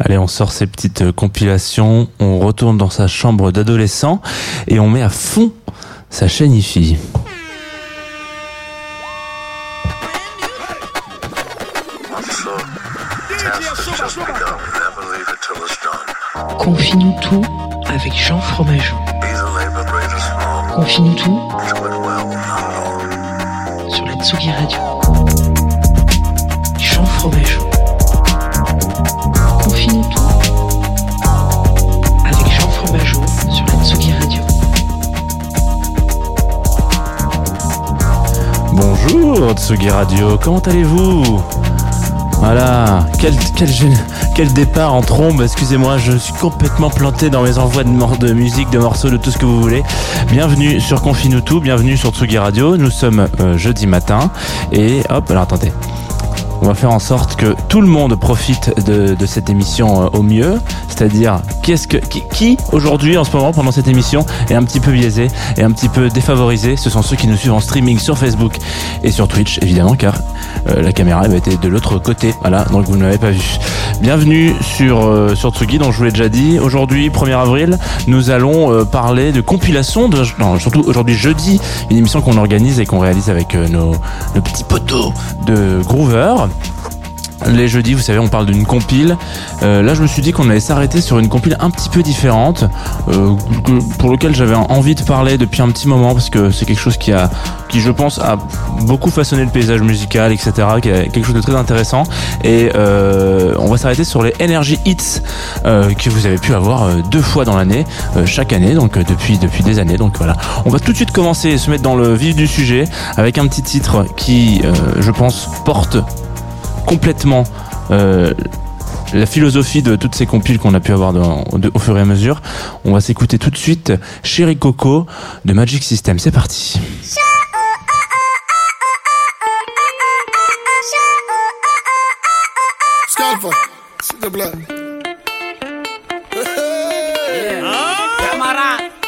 Allez, on sort ces petites euh, compilations, on retourne dans sa chambre d'adolescent et on met à fond sa chaîne IFI. Confie-nous tout avec Jean Fromageau. Confie-nous tout sur la Tsugi Radio. Tsugi Radio, comment allez-vous Voilà, quel, quel, quel départ en trombe, excusez-moi, je suis complètement planté dans mes envois de, de musique, de morceaux, de tout ce que vous voulez. Bienvenue sur Confine tout, bienvenue sur Tsugi Radio, nous sommes euh, jeudi matin. Et hop, alors attendez. On va faire en sorte que tout le monde profite de, cette émission euh, au mieux. C'est-à-dire, qu'est-ce que, qui, qui, aujourd'hui, en ce moment, pendant cette émission, est un petit peu biaisé et un petit peu défavorisé? Ce sont ceux qui nous suivent en streaming sur Facebook et sur Twitch, évidemment, car euh, la caméra elle, était de l'autre côté. Voilà, donc vous ne l'avez pas vu. Bienvenue sur, euh, sur Tsugi, dont je vous l'ai déjà dit. Aujourd'hui, 1er avril, nous allons euh, parler de compilation, surtout aujourd'hui jeudi, une émission qu'on organise et qu'on réalise avec euh, nos, nos petits poteaux de Groover. Les jeudis, vous savez, on parle d'une compile. Euh, là, je me suis dit qu'on allait s'arrêter sur une compile un petit peu différente, euh, pour lequel j'avais envie de parler depuis un petit moment, parce que c'est quelque chose qui a, qui je pense a beaucoup façonné le paysage musical, etc., qui est quelque chose de très intéressant. Et euh, on va s'arrêter sur les Energy Hits que vous avez pu avoir deux fois dans l'année, chaque année, donc depuis depuis des années. Donc voilà, on va tout de suite commencer et se mettre dans le vif du sujet avec un petit titre qui, je pense, porte complètement euh, la philosophie de toutes ces compiles qu'on a pu avoir dans- de- au fur et à mesure. On va s'écouter tout de suite Chéri Coco de Magic System. C'est parti.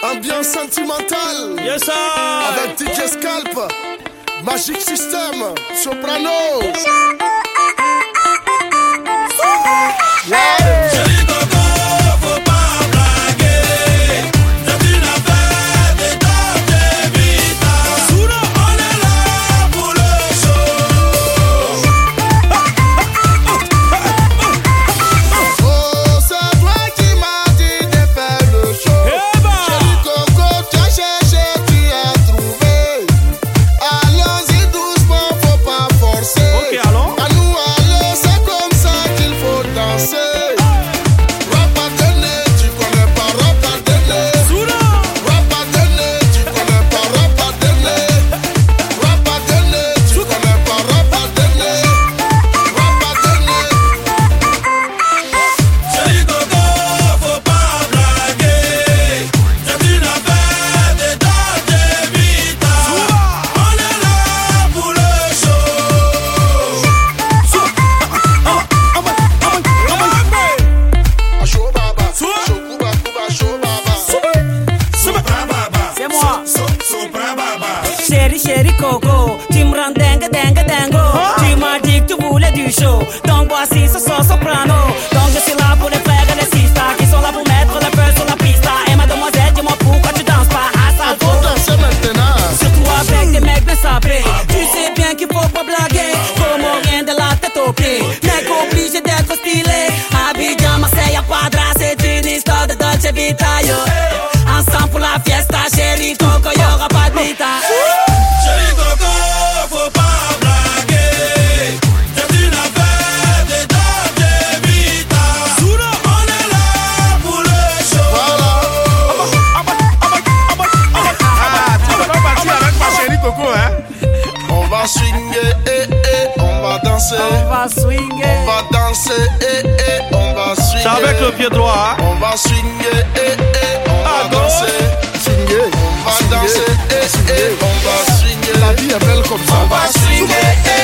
Ambiance sentimentale. Yes, sir. Avec DJ Scalp. Magic System. Soprano. Oh, show. Donc bois ce soprano. Donc je suis là pour les frères et les sisters Qui sont là pour mettre le feu sur la piste Et mademoiselle dis-moi pourquoi tu danses pas à sa danser maintenant Surtout avec des mecs bien sablés Tu sais bien qu'il faut pas blaguer Comme rien de la tête aux pieds Mec obligé d'être stylé Abidjan, Marseille, à Padra C'est une histoire de Dolce Vita yo. Va swinguer. On va danser, eh, eh, on va swinguer. C'est avec le pied droit, hein On va swinguer, eh, eh, on À va gauche. danser. Swinguer. On va danser, eh, eh, on va swinguer. La vie est belle comme ça. On va swinguer, eh,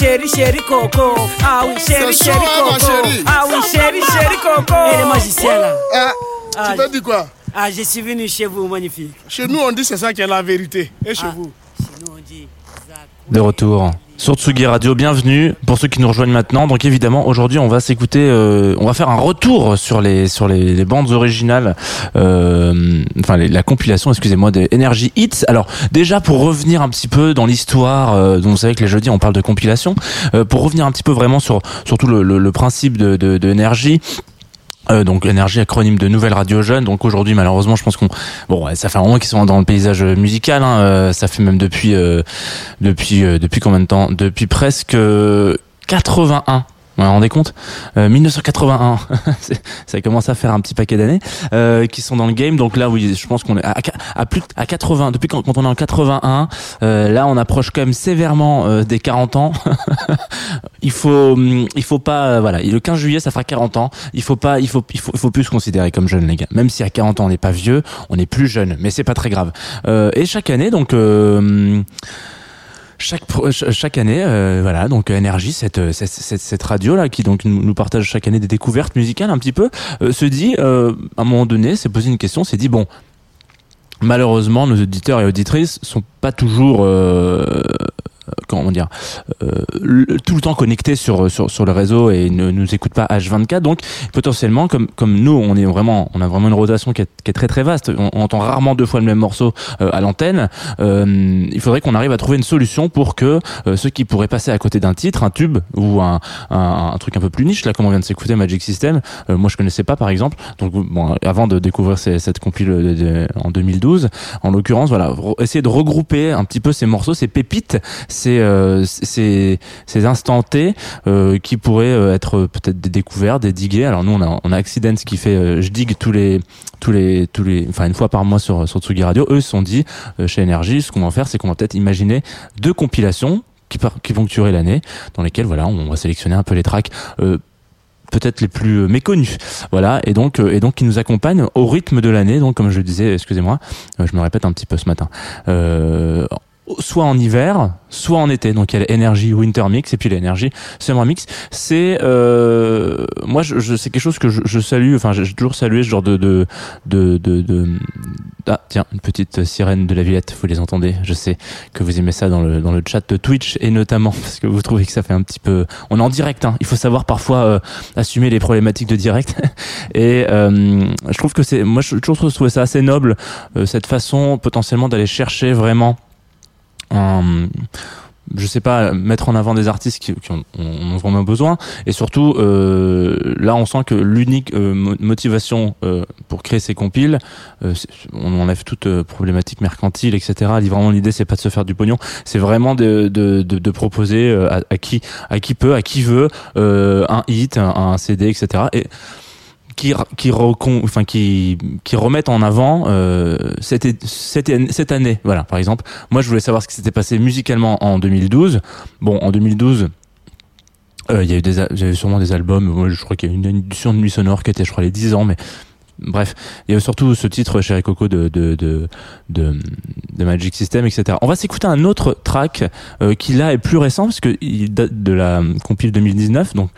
Oui, chérie, chérie Coco. Ah oui, hein, ma Coco. chérie. Ah oui, chérie, chérie Coco. Et les magiciens là. Hein Ah, Tu peux dire quoi? Ah, je suis venu chez vous, magnifique. Chez nous, on dit c'est ça qui est la vérité. Et chez Ah. vous? Chez nous, on dit. De retour sur Tsugi Radio, bienvenue pour ceux qui nous rejoignent maintenant. Donc évidemment aujourd'hui on va s'écouter, euh, on va faire un retour sur les sur les, bandes originales, euh, enfin la compilation, excusez-moi, des Energy Hits. Alors déjà pour revenir un petit peu dans l'histoire, euh, dont vous savez que les jeudis on parle de compilation, euh, pour revenir un petit peu vraiment sur surtout le, le, le principe de, de, de Energy. Euh, donc énergie acronyme de Nouvelle Radio Jeune. Donc aujourd'hui malheureusement je pense qu'on bon ça fait un moment qu'ils sont dans le paysage musical. Hein, euh, ça fait même depuis euh, depuis euh, depuis combien de temps? Depuis presque euh, 81. Vous vous rendez compte? Euh, 1981, C'est- ça commence à faire un petit paquet d'années euh, qui sont dans le game. Donc là, oui, je pense qu'on est à, plus à 80. Depuis quand, on est en 81, euh, là, on approche quand même sévèrement euh, des 40 ans. il faut, hum, il faut pas, euh, voilà. Le 15 juillet, ça fera 40 ans. Il faut pas, il faut, il faut, il faut plus se considérer comme jeune, les gars. Même si à 40 ans, on n'est pas vieux, on est plus jeune, mais c'est pas très grave. Euh, et chaque année, donc. Euh, chaque chaque année euh, voilà donc énergie cette cette, cette, cette radio là qui donc nous nous partage chaque année des découvertes musicales un petit peu euh, se dit euh, à un moment donné s'est posé une question s'est dit bon malheureusement nos auditeurs et auditrices sont pas toujours euh, comment dire euh, tout le temps connectés sur sur sur le réseau et ne nous écoutent pas H24 donc potentiellement comme comme nous on est vraiment on a vraiment une rotation qui est, qui est très très vaste. On, on entend rarement deux fois le même morceau euh, à l'antenne. Euh, il faudrait qu'on arrive à trouver une solution pour que euh, ceux qui pourraient passer à côté d'un titre un tube ou un, un, un truc un peu plus niche là comme on vient de s'écouter Magic System euh, moi je connaissais pas par exemple. Donc bon avant de découvrir ces- cette compile de- de- en 2012 en l'occurrence voilà essayer de regrouper un petit peu ces morceaux ces pépites ces euh, ces ces instants T euh, qui pourraient euh, être peut-être des découvertes des digués alors nous on a on a Accidents qui fait je digue tous les tous les tous les enfin une fois par mois sur sur Tsugi Radio. Eux se sont dit chez Energy ce qu'on va faire c'est qu'on va peut-être imaginer deux compilations qui, qui ponctueraient l'année dans lesquelles voilà on va sélectionner un peu les tracks peut-être les plus méconnus. Voilà et donc et donc qui nous accompagnent au rythme de l'année. Donc comme je le disais excusez-moi je me répète un petit peu ce matin soit en hiver, soit en été. Donc il y a l'énergie winter mix et puis l'énergie summer mix. C'est euh, moi je, je c'est quelque chose que je, je salue. Enfin j'ai toujours salué ce genre de de de de, de- ah tiens une petite sirène de la Villette. Vous les entendez Je sais que vous aimez ça dans le dans le chat de Twitch et notamment parce que vous trouvez que ça fait un petit peu. On est en direct. Hein. Il faut savoir parfois euh, assumer les problématiques de direct. et euh, je trouve que c'est moi je toujours trouvé ça assez noble euh, cette façon potentiellement d'aller chercher vraiment un je sais pas mettre en avant des artistes qui, qui ont vraiment besoin. Et surtout euh, là on sent que l'unique euh, mo- motivation euh, pour créer ces compiles euh, on enlève toute problématique mercantile etc vraiment l'idée c'est pas de se faire du pognon. C'est vraiment de, de, de, de proposer à, qui à qui peut à qui veut un hit un, CD etc et qui qui recon, enfin qui qui remettent en avant euh, cette, cette cette année voilà par exemple. Moi je voulais savoir ce qui s'était passé musicalement en 2012 bon en 2012 euh, il y a eu eu sûrement des albums moi je crois qu'il y a eu une édition de nuit sonore qui était je crois les 10 ans mais bref, il y a surtout ce titre Chéri Coco de de, de de Magic System, etc. On va s'écouter un autre track euh, qui là est plus récent parce que il date de la compile 2019, donc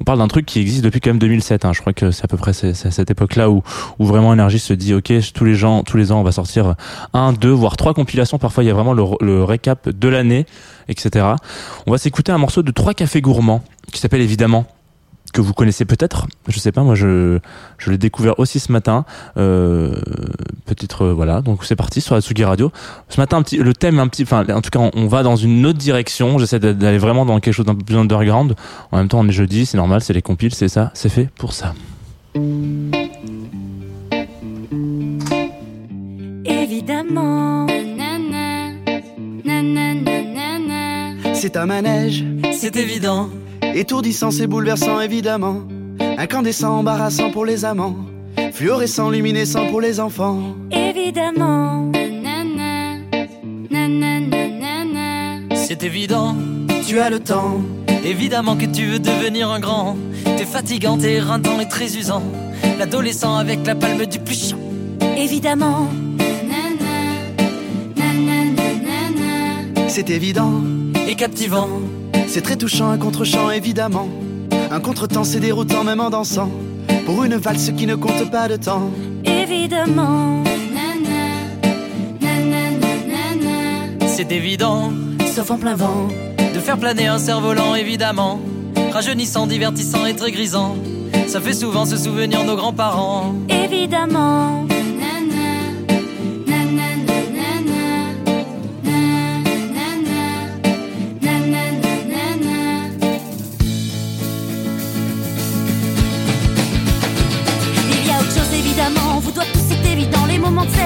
on parle d'un truc qui existe depuis quand même 2007. Hein. Je crois que c'est à peu près c'est, à cette époque-là où, où vraiment Energy se dit ok tous les gens tous les ans on va sortir un, deux, voire trois compilations. Parfois il y a vraiment le, le récap de l'année, etc. On va s'écouter un morceau de trois cafés gourmands qui s'appelle évidemment que vous connaissez peut-être, je sais pas, moi je, je l'ai découvert aussi ce matin, euh, peut-être euh, voilà, donc c'est parti sur la Tsugi Radio. Ce matin, un petit, le thème un petit, enfin en tout cas on, on va dans une autre direction, j'essaie d'a- d'aller vraiment dans quelque chose d'un peu plus underground. En même temps on est jeudi, c'est normal, c'est les compiles, c'est ça, c'est fait pour ça. Évidemment. C'est un manège, C'est évident. Étourdissant, c'est bouleversant évidemment. Incandescent, embarrassant pour les amants. Fluorescent, luminescent pour les enfants. Évidemment. C'est évident, Tu as le temps, évidemment que tu veux devenir un grand. T'es fatigant, t'es éreintant et très usant. L'adolescent avec la palme du plus chiant. Évidemment. c'est évident. Et captivant, C'est très touchant, un contre-champ évidemment. Un contretemps, c'est déroutant même en dansant. Pour une valse qui ne compte pas de temps. Évidemment. c'est évident Sauf en plein vent. de faire planer un cerf-volant, évidemment. Rajeunissant, divertissant et très grisant. Ça fait souvent se souvenir nos grands-parents. Évidemment.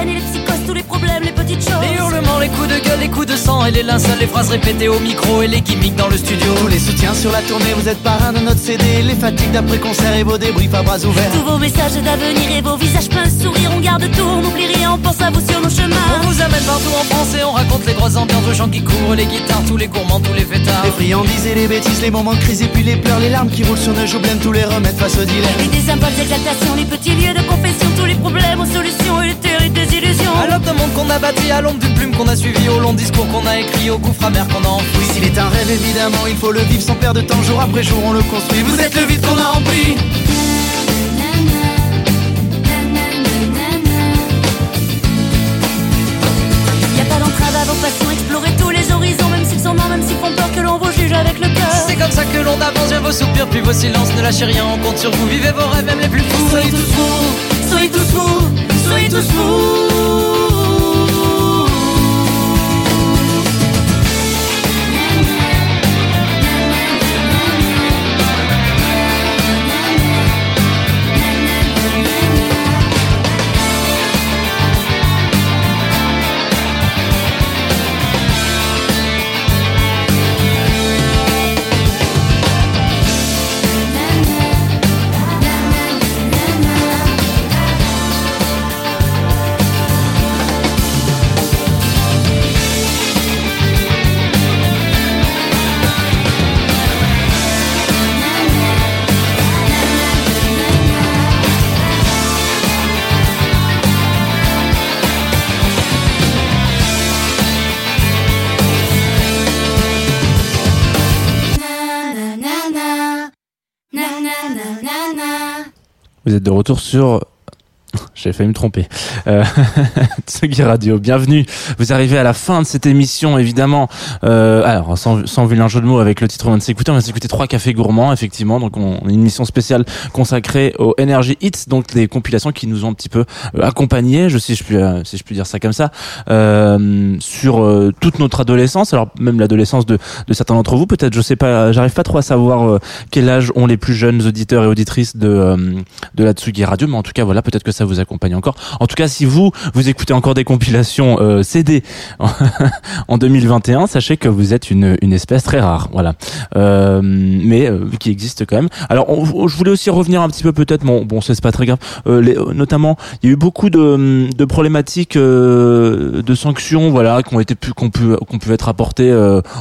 Les et les psychoses, tous les problèmes, les petites choses Les hurlements, les coups de gueule, les coups de sang et les linceuls, les phrases répétées au micro et les gimmicks dans le studio. Tous les soutiens sur la tournée, vous êtes parrain de notre CD. Les fatigues d'après-concert et vos débriefs à bras ouverts. Tous vos messages d'avenir et vos visages pleins de sourire On garde tout, on n'oublie rien, on pense à vous sur nos On chemins vous amène partout en France et on raconte les grosses ambiances, le chant qui court, les guitares, tous les gourmands, tous les fêtards. Les friandises et les bêtises, les moments de crise et puis les pleurs, les larmes qui roulent sur nos joues pleines, tous les remèdes face au dilemme. Et des symboles d'exaltation, les petits lieux de confession l'aube d'un monde qu'on a bâti, à l'ombre d'une plume qu'on a suivi, au long discours qu'on a écrit, au gouffre amer qu'on a enfoui. S'il est un rêve, évidemment, il faut le vivre sans perdre de temps. Jour après jour, on le construit. Vous êtes le vide qu'on a rempli. Y a pas d'entrave à vos passions, explorer tous les horizons Même s'ils sont morts, même s'ils font peur que l'on vous juge avec le cœur C'est comme ça que l'on avance, vient vos soupirs, puis vos silences, ne lâchez rien, on compte sur vous, vivez vos rêves, même les plus fous. Soyez tous fous, soyez tous fous, soyez tous fous. Vous êtes de retour sur J'ai failli me tromper. Euh, Tsugi Radio, bienvenue. Vous arrivez à la fin de cette émission, évidemment. Euh, alors, sans, sans vilain jeu de mots avec le titre, on va s'écouter. On va s'écouter trois cafés gourmands, effectivement. Donc, on, a une émission spéciale consacrée aux Energy Hits, donc des compilations qui nous ont un petit peu euh, accompagnés, je sais, je puis, euh, si je puis dire ça comme ça, euh, sur euh, toute notre adolescence. Alors, même l'adolescence de, de certains d'entre vous, peut-être. Je sais pas. J'arrive pas trop à savoir euh, quel âge ont les plus jeunes auditeurs et auditrices de euh, de la Tsugi Radio, mais en tout cas, voilà, peut-être que ça vous accompagne encore. En tout cas, si vous vous écoutez encore des compilations euh, CD en 2021, sachez que vous êtes une, une espèce très rare, voilà, euh, mais euh, qui existe quand même. Alors, je voulais aussi revenir un petit peu peut-être, bon, bon, c'est pas très grave. Euh, les- euh, notamment, il y a eu beaucoup de, de problématiques euh, de sanctions, voilà, qui ont été pu, qu'on pu, qu'on pu être apportées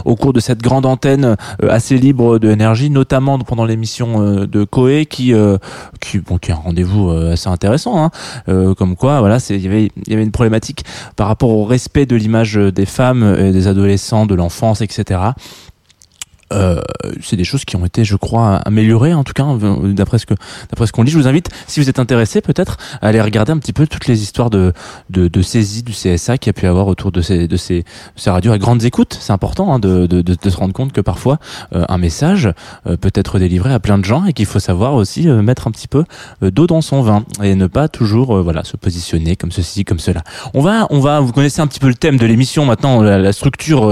au cours de cette grande antenne assez libre de énergie, notamment pendant l'émission de Koé, qui, qui, bon, qui est un rendez-vous assez intéressant. Hein. Euh, comme quoi, voilà, c'est il y avait il y avait une problématique par rapport au respect de l'image des femmes, et des adolescents, de l'enfance, etc. Euh, c'est des choses qui ont été, je crois, améliorées en tout cas euh, d'après ce que d'après ce qu'on dit. Je vous invite, si vous êtes intéressé, peut-être à aller regarder un petit peu toutes les histoires de de, de saisie du CSA qui a pu avoir autour de ces de ces, ces radios à grandes écoutes. C'est important hein, de, de, de, se rendre compte que parfois euh, un message euh, peut être délivré à plein de gens et qu'il faut savoir aussi euh, mettre un petit peu d'eau dans son vin et ne pas toujours voilà se positionner comme ceci comme cela. On va on va vous connaissez un petit peu le thème de l'émission maintenant la, la structure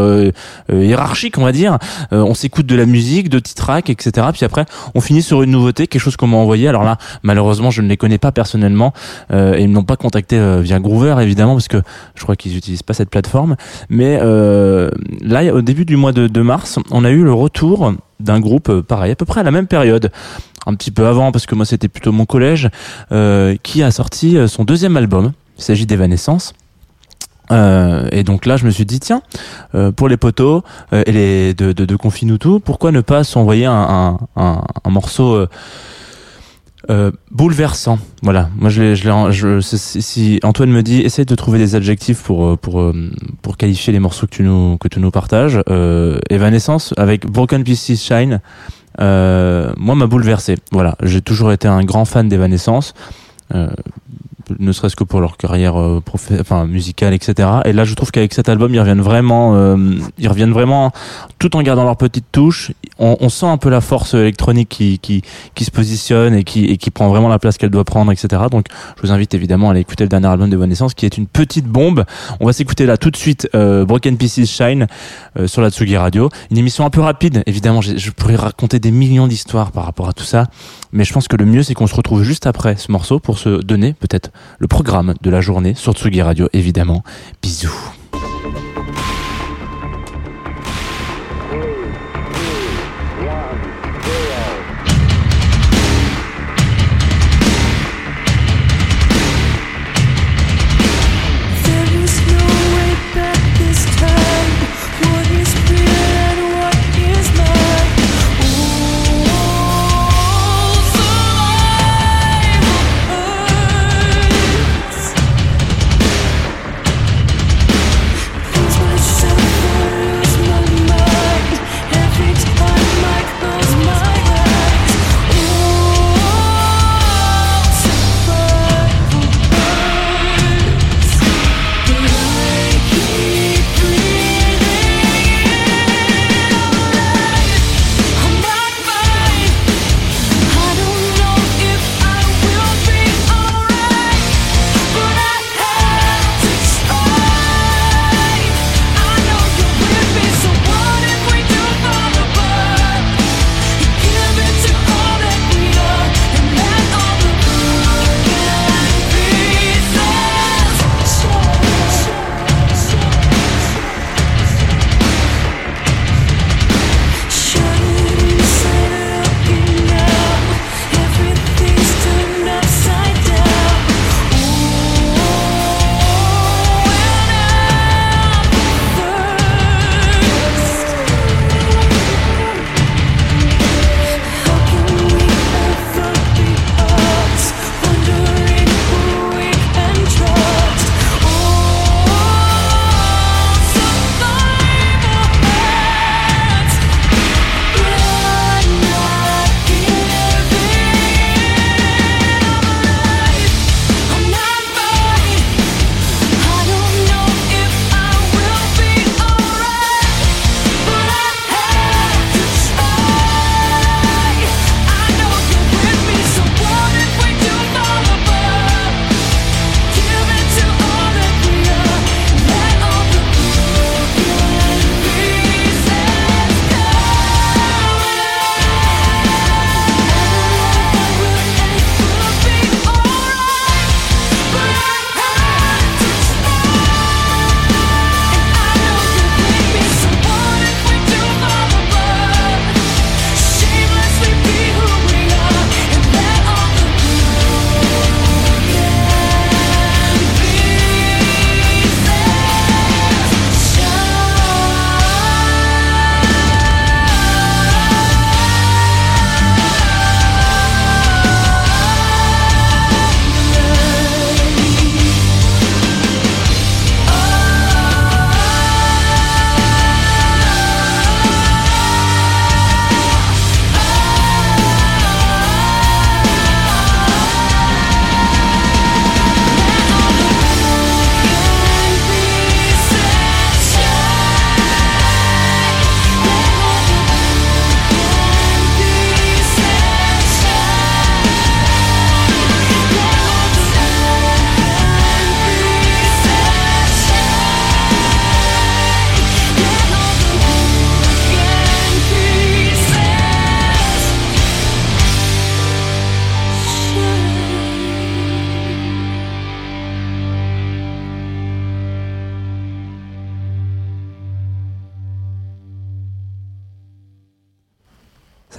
hiérarchique on va dire. on s'est écoute de la musique, de titrac, etc. Puis après, on finit sur une nouveauté, quelque chose qu'on m'a envoyé. Alors là, malheureusement, je ne les connais pas personnellement euh, et ils m'ont pas contacté euh, via Groover, évidemment, parce que je crois qu'ils n'utilisent pas cette plateforme. Mais euh, là, au début du mois de, de, mars, on a eu le retour d'un groupe euh, pareil, à peu près à la même période, un petit peu avant, parce que moi c'était plutôt mon collège, euh, qui a sorti son deuxième album. Il s'agit d'Evanescence. Euh, et donc là, je me suis dit tiens, euh, pour les poteaux euh, et les de de, de Confinuto, pourquoi ne pas s'envoyer un, un, un, un morceau euh, euh, bouleversant? Voilà. Moi, je, je, je, si Antoine me dit, essaye de trouver des adjectifs pour pour pour qualifier les morceaux que tu nous que tu nous partages. Evanescence avec Broken Pieces Shine. moi, m'a bouleversé. Voilà. J'ai toujours été un grand fan d'Evanescence. Euh, ne serait-ce que pour leur carrière euh, enfin musicale, etc. Et là, je trouve qu'avec cet album, ils reviennent vraiment, euh, ils reviennent vraiment, tout en gardant leur petite touche. On, on sent un peu la force électronique qui, qui, qui se positionne et qui, et qui prend vraiment la place qu'elle doit prendre, etc. Donc, je vous invite évidemment à aller écouter le dernier album de Naissance, qui est une petite bombe. On va s'écouter là tout de suite euh, Broken Pieces Shine euh, sur la Tsugi Radio. Une émission un peu rapide, évidemment. Je pourrais raconter des millions d'histoires par rapport à tout ça, mais je pense que le mieux, c'est qu'on se retrouve juste après ce morceau pour se donner peut-être le programme de la journée sur Tsugi Radio, évidemment. Bisous.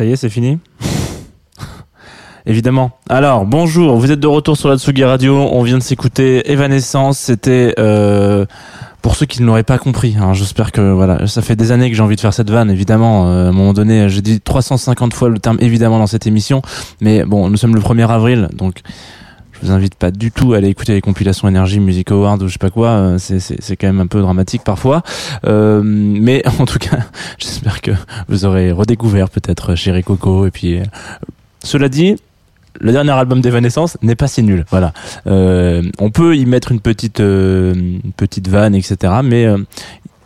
Ça y est, c'est fini Évidemment. Alors, bonjour, vous êtes de retour sur la Tsugi Radio. On vient de s'écouter Evanescence. C'était euh, pour ceux qui ne l'auraient pas compris. Hein, J'espère que voilà, ça fait des années que j'ai envie de faire cette vanne. Évidemment, euh, à un moment donné, j'ai dit 350 fois le terme évidemment dans cette émission. Mais bon, nous sommes le 1er avril, donc je vous invite pas du tout à aller écouter les compilations Energy Music Awards ou je sais pas quoi. euh, C'est quand même un peu dramatique parfois. Euh, mais en tout cas, j'espère que vous aurez redécouvert peut-être Chéri Coco et puis. euh, cela dit, le dernier album d'Evanescence n'est pas si nul. Voilà. On peut y mettre une petite, petite vanne, etc. Mais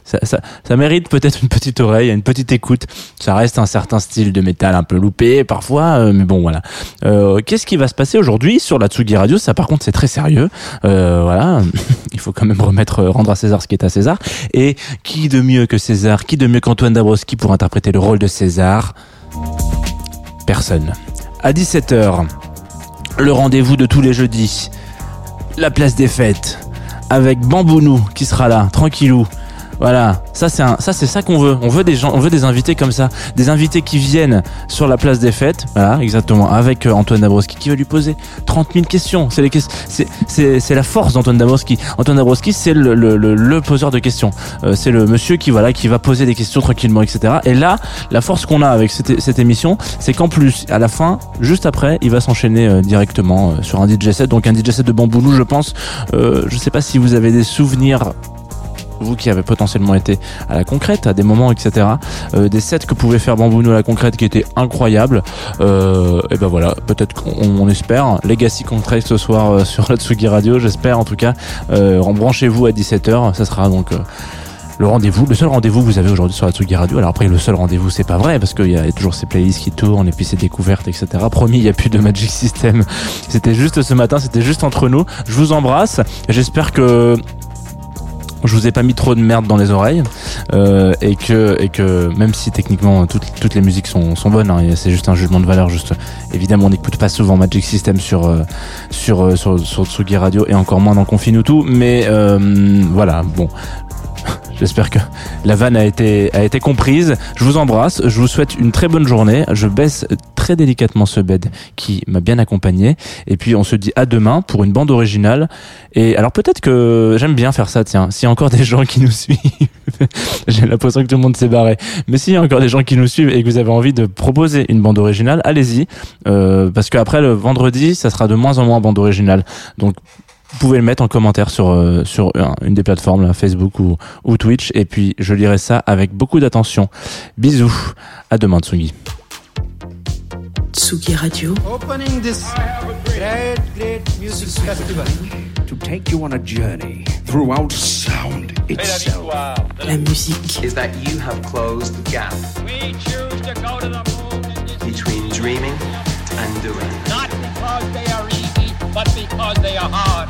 ça, ça, mérite peut-être une petite oreille, une petite écoute. Ça reste un certain style de métal un peu loupé parfois, euh, mais bon voilà. Euh, Qu'est-ce qui va se passer aujourd'hui sur la Tsugi Radio? Ça par contre c'est très sérieux. Euh, voilà, il faut quand même remettre, rendre à César ce qui est à César. Et qui de mieux que César Qui de mieux qu'Antoine Dabrowski pour interpréter le rôle de César? Personne. À 17h, le rendez-vous de tous les jeudis, la place des fêtes, avec Bambounou qui sera là, tranquillou. Voilà, ça c'est ça c'est ça qu'on veut. On veut des gens, on veut des invités comme ça, des invités qui viennent sur la place des fêtes. Voilà, exactement, avec euh, Antoine Dabrowski qui va lui poser 30 000 questions. C'est les c'est la force d'Antoine Dabrowski. Antoine Dabrowski, c'est le, le, le, le poseur de questions. Euh, c'est le monsieur qui voilà qui va poser des questions tranquillement, etc. Et là, la force qu'on a avec cette, cette émission, c'est qu'en plus, à la fin, juste après, il va s'enchaîner euh, directement euh, sur un DJ set. Donc un DJ set de Bambounou, je pense. Je sais pas si vous avez des souvenirs vous qui avez potentiellement été à la concrète à des moments etc euh, des sets que pouvait faire Bambounou à la concrète qui étaient incroyables euh, et ben voilà peut-être qu'on on espère Legacy Contract ce soir euh, sur la Tsugi Radio j'espère en tout cas euh, branchez-vous à 17h ça sera donc euh, le rendez-vous, le seul rendez-vous que vous avez aujourd'hui sur la Tsugi Radio. Alors après, le seul rendez-vous, c'est pas vrai parce qu'il y a toujours ces playlists qui tournent et puis ces découvertes, etc. Promis, il y a plus de Magic System. C'était juste ce matin, c'était juste entre nous. Je vous embrasse. J'espère que je vous ai pas mis trop de merde dans les oreilles euh, et que et que même si techniquement toutes, toutes les musiques sont, sont bonnes, hein, c'est juste un jugement de valeur. Juste évidemment, on n'écoute pas souvent Magic System sur euh, sur euh, sur sur Tsugi Radio et encore moins dans Confine ou tout. Mais euh, voilà, bon. J'espère que la vanne a été, a été comprise. Je vous embrasse. Je vous souhaite une très bonne journée. Je baisse très délicatement ce bed qui m'a bien accompagné. Et puis, on se dit à demain pour une bande originale. Et alors, peut-être que j'aime bien faire ça, tiens. S'il y a encore des gens qui nous suivent, j'ai l'impression que tout le monde s'est barré. Mais s'il y a encore des gens qui nous suivent et que vous avez envie de proposer une bande originale, allez-y. Euh, parce qu'après, le vendredi, ça sera de moins en moins bande originale. Donc, vous pouvez le mettre en commentaire sur euh, sur un- une des plateformes là, Facebook ou, ou Twitch et puis je lirai ça avec beaucoup d'attention. Bisous, à demain Tsugi. Tsugi Radio, Opening this great, great music festival. To take you on a journey throughout sound itself. la musique, Is that you have closed the gap We choose to go to the moon between dreaming and doing. not because they are easy, but because they are hard.